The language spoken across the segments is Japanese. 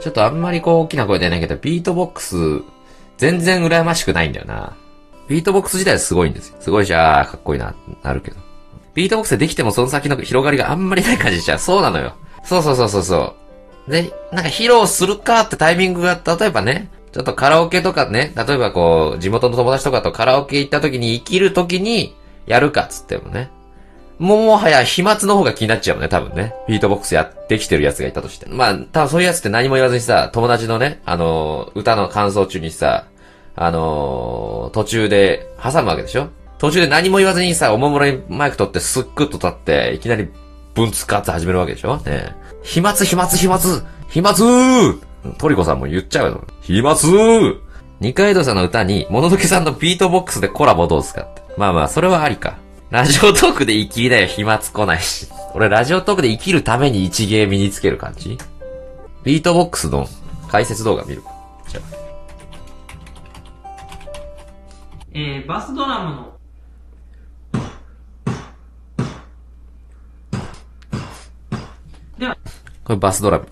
ちょっとあんまりこう大きな声出ないけど、ビートボックス、全然羨ましくないんだよな。ビートボックス自体はすごいんですよ。すごいし、あーかっこいいな、なるけど。ビートボックスでできてもその先の広がりがあんまりない感じしちゃう。そうなのよ。そうそうそうそうそう。で、なんか披露するかってタイミングが、例えばね、ちょっとカラオケとかね、例えばこう、地元の友達とかとカラオケ行った時に生きる時に、やるかっつってもね。もはや飛沫の方が気になっちゃうね、多分ね。ビートボックスやってきてるやつがいたとして。まあ、多分そういうやつって何も言わずにさ、友達のね、あのー歌の間奏中にさ、あのー途中で挟むわけでしょ？途中で何も言わずにさ、おもむろにマイク取ってスックッと立って、いきなりブンツカって始めるわけでしょ？ね飛沫、飛沫、飛沫飛沫トリコさんも言っちゃうよ。飛沫二階堂さんの歌に、もののけさんのビートボックスでコラボどうすかって。まあまあ、それはありか。ラジオトークで生きりだよ、飛沫来ないし。俺、ラジオトークで生きるために一芸身につける感じ？ビートボックスの解説動画見るか。じゃあ。えー、バスドラムのではこれバスドラム。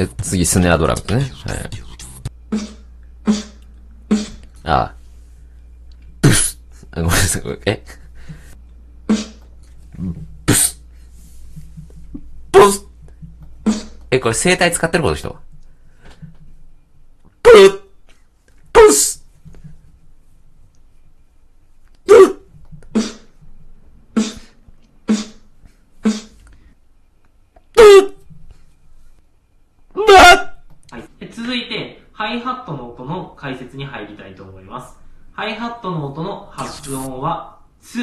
で、次、スネアドラムですね。はい。あブス。あごめんなさい、これえ？ブス。ブス。え、これ声帯使ってるこの人続いて、ハイハットの音の解説に入りたいと思います。ハイハットの音の発音は、す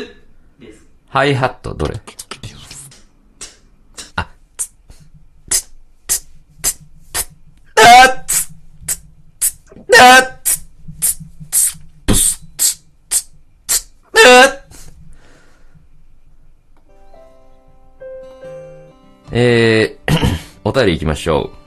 です。ハイハット、どれ？あ、つ、つ、つ、つ、つ、あつ、つ、つ、あつ、つ、つ、ブス、つ、つ、つ、あえー、お便り行きましょう。